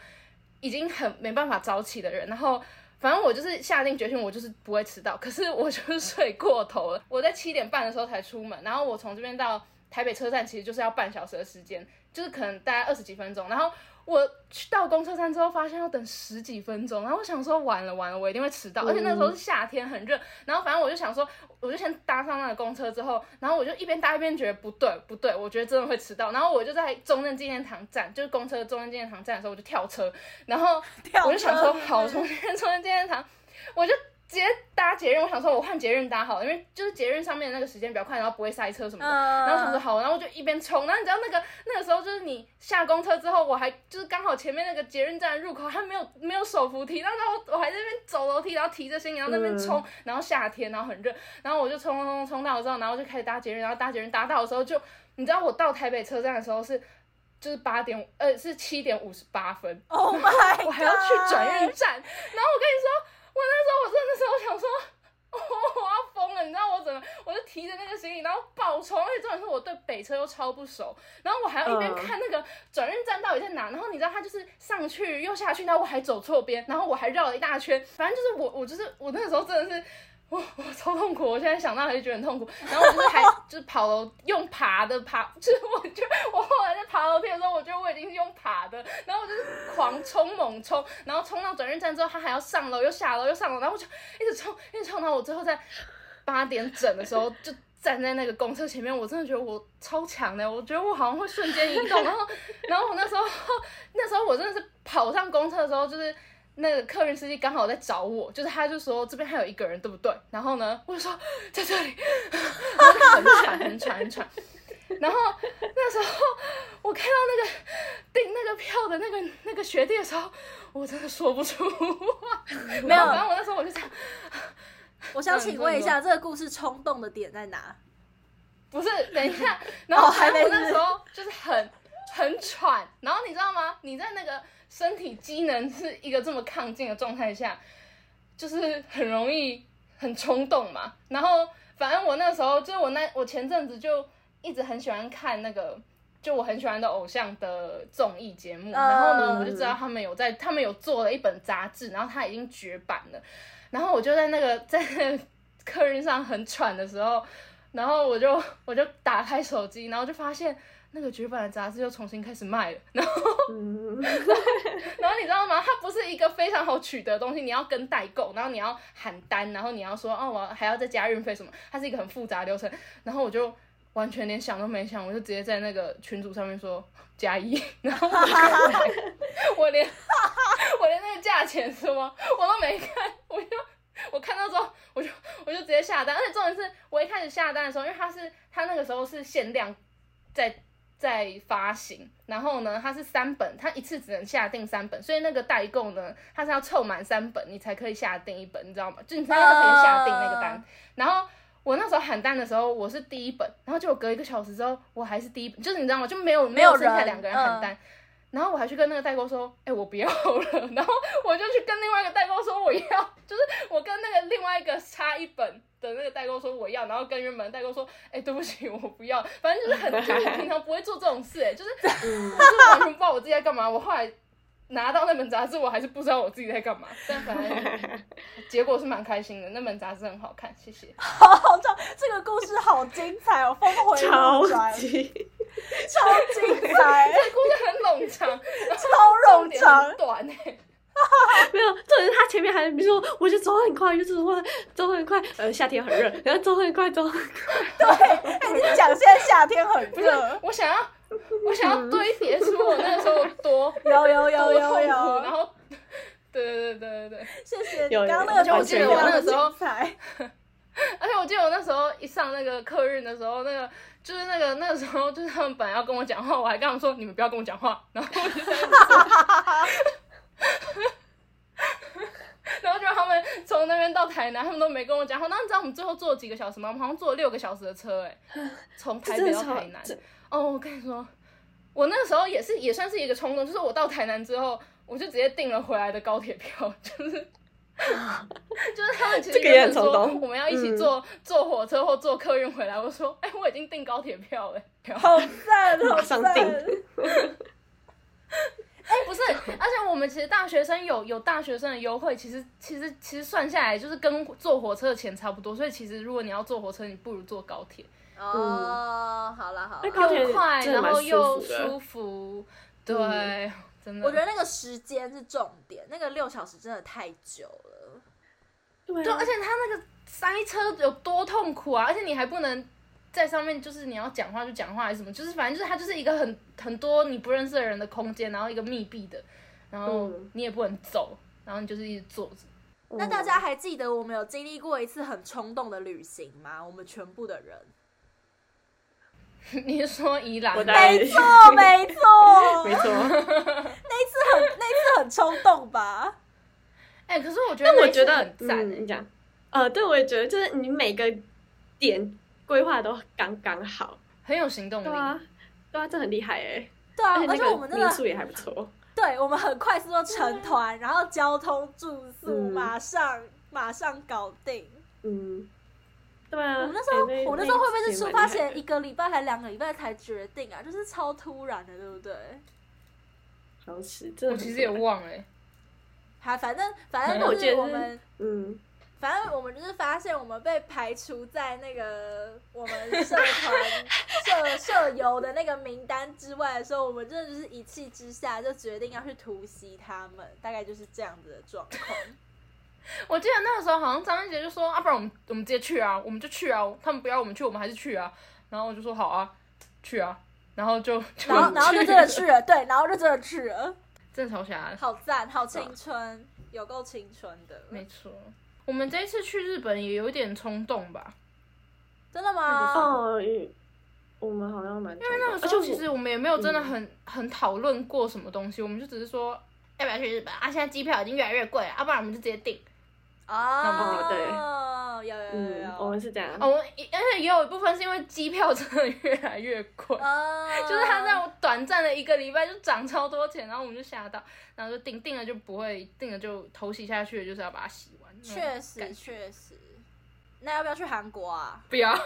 已经很没办法早起的人，然后反正我就是下定决心我就是不会迟到，可是我就是 <laughs> 睡过头了，我在七点半的时候才出门，然后我从这边到台北车站其实就是要半小时的时间，就是可能大概二十几分钟，然后。我去到公车站之后，发现要等十几分钟，然后我想说完了完了，我一定会迟到，而且那时候是夏天，很热，然后反正我就想说，我就先搭上那个公车之后，然后我就一边搭一边觉得不对不对，我觉得真的会迟到，然后我就在中正纪念堂站，就是公车中正纪念堂站的时候，我就跳车，然后 <laughs> 我就想说好，从中正纪念堂，我就。直接搭捷运，我想说我换捷运搭好了，因为就是捷运上面那个时间比较快，然后不会塞车什么的。Uh、然后想说好，然后我就一边冲，然后你知道那个那个时候就是你下公车之后，我还就是刚好前面那个捷运站入口还没有没有手扶梯，然后我我还在那边走楼梯，然后提着行李，然后那边冲，然后夏天，然后很热，然后我就冲冲冲冲到了之后，然后就开始搭捷运，然后搭捷运搭到的时候就你知道我到台北车站的时候是就是八点呃是七点五十八分，Oh my 我还要去转运站，然后我跟你说我我那时候我真的时候想说。我我要疯了，你知道我怎么？我就提着那个行李，然后爆冲，而且重点是我对北车又超不熟，然后我还要一边看那个转运站到底在哪，然后你知道他就是上去又下去，然后我还走错边，然后我还绕了一大圈，反正就是我我就是我那个时候真的是。我我超痛苦，我现在想到还是觉得很痛苦。然后我就是还就是跑楼用爬的爬，就是我就我后来在爬楼梯的时候，我觉得我已经是用爬的，然后我就是狂冲猛冲，然后冲到转运站之后，他还要上楼又下楼又上楼，然后我就一直冲一直冲，到我最后在八点整的时候就站在那个公车前面，我真的觉得我超强的，我觉得我好像会瞬间移动，然后然后我那时候那时候我真的是跑上公车的时候就是。那个客运司机刚好在找我，就是他就说这边还有一个人，对不对？然后呢，我就说在这里，<laughs> 然后很喘很喘很喘。然后那时候我看到那个订那个票的那个那个学弟的时候，我真的说不出话。没有，反正我那时候我就想，我想请问一下，这个故事冲动的点在哪？不是，等一下，然后还没那时候就是很很喘，然后你知道吗？你在那个。身体机能是一个这么亢进的状态下，就是很容易很冲动嘛。然后反正我那时候，就我那我前阵子就一直很喜欢看那个，就我很喜欢的偶像的综艺节目。然后呢，我就知道他们有在，他们有做了一本杂志，然后它已经绝版了。然后我就在那个 <laughs> 在那个客运上很喘的时候，然后我就我就打开手机，然后就发现。那个绝版的杂志又重新开始卖了，<laughs> 然后，然后你知道吗？它不是一个非常好取得的东西，你要跟代购，然后你要喊单，然后你要说哦，我还要再加运费什么，它是一个很复杂的流程。然后我就完全连想都没想，我就直接在那个群组上面说加一，然后我，我连我连那个价钱什么我都没看，我就我看到之后我就我就直接下单，而且重点是我一开始下单的时候，因为它是它那个时候是限量在。在发行，然后呢，它是三本，它一次只能下定三本，所以那个代购呢，它是要凑满三本，你才可以下定一本，你知道吗？就你才可以下定那个单。Uh... 然后我那时候喊单的时候，我是第一本，然后就隔一个小时之后，我还是第一本，就是你知道吗？就没有没有剩下两个人喊单。嗯然后我还去跟那个代购说，哎、我不要了。<laughs> 然后我就去跟另外一个代购说我要，就是我跟那个另外一个差一本的那个代购说我要，然后跟原本的代购说，哎、对不起，我不要。反正就是很，就是我平常不会做这种事，哎，就是我就完全不知道我自己在干嘛。我后来拿到那本杂志，我还是不知道我自己在干嘛。但反正 <laughs> 结果是蛮开心的，那本杂志很好看，谢谢。好好笑，这个故事好精彩哦，峰回路转。超精彩，这故事很冗长，超冗长，短哎，没有，重点是他前面还比如说，我就走很快，就是说走很快，呃，夏天很热，然后走很快，走很快，对，<laughs> 你讲现在夏天很热，我想要，<laughs> 我想要堆叠出我那个时候多，<laughs> 有有有有有，然后，对对对对对对，谢谢你，刚刚那个我记得我那个时候，<laughs> 而且我记得我那时候一上那个客运的时候，那个。就是那个那个时候，就是他们本来要跟我讲话，我还跟他们说：“你们不要跟我讲话。”然后我就在那，然后就他们从那边到台南，他们都没跟我讲话。那你知道我们最后坐了几个小时吗？我们好像坐了六个小时的车，哎，从台北到台南。哦，我跟你说，我那个时候也是也算是一个冲动，就是我到台南之后，我就直接订了回来的高铁票，<laughs> 就是。就是他们其实原本说我们要一起坐坐火车或坐客运回来，我说哎，我已经订高铁票了，好赞，好赞。<laughs> 哎，不是，而且我们其实大学生有有大学生的优惠，其实其实其实算下来就是跟坐火车的钱差不多，所以其实如果你要坐火车，你不如坐高铁。哦，好了好了，又快，然后又舒服，对。真的我觉得那个时间是重点，那个六小时真的太久了。对，而且他那个塞车有多痛苦啊！而且你还不能在上面，就是你要讲话就讲话，还是什么，就是反正就是它就是一个很很多你不认识的人的空间，然后一个密闭的，然后你也不能走，然后你就是一直坐着。那大家还记得我们有经历过一次很冲动的旅行吗？我们全部的人。<laughs> 你是说宜兰？没错，没错，没错。那一次很，那一次很冲动吧？哎、欸，可是我觉得，我觉得很赞、欸。你讲，呃，对，我也觉得，就是你每个点规划都刚刚好，很有行动力。对啊，对啊，这很厉害哎、欸。对啊，而且我们民宿也还不错。对，我们很快速的成团，然后交通住宿、嗯、马上马上搞定。嗯。对啊，我们那时候，欸、我那时候会不会是出发前一个礼拜还两个礼拜才决定啊？就是超突然的，对不对？好是，我其实也忘了、欸。还反正反 <laughs> 正就是我们，嗯，反正我们就是发现我们被排除在那个我们社团 <laughs> 社社游的那个名单之外的时候，我们真的就是一气之下就决定要去突袭他们，大概就是这样子的状况。<laughs> 我记得那个时候好像张一杰就说啊，不然我们我们直接去啊，我们就去啊，他们不要我们去，我们还是去啊。然后我就说好啊，去啊，然后就，就然后然后就真的 <laughs> 去了，对，然后就真的去了，真的超瞎，好赞，好青春，有够青春的，没错。我们这一次去日本也有一点冲动吧？真的吗？哦，我们好像蛮，因为那个时候其实我们也没有真的很、嗯、很讨论过什么东西，我们就只是说要不要去日本啊？现在机票已经越来越贵了，要、啊、不然我们就直接订。哦有有有我们是这样。我们而且也有一部分是因为机票真的越来越贵。<laughs> 就是他在我短暂的一个礼拜就涨超多钱然后我们就吓到。然后就定定了就不会定了就投洗下去就是要把它洗完确实确实。那要不要去韩国啊？不要。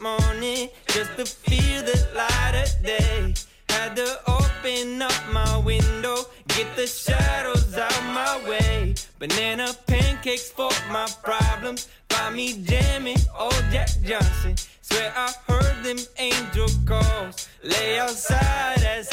morning just to feel the light of day. Had to open up my window, get the shadows out my way. Banana pancakes for my problems. Find me jamming, old Jack Johnson. Swear I heard them angel calls. Lay outside as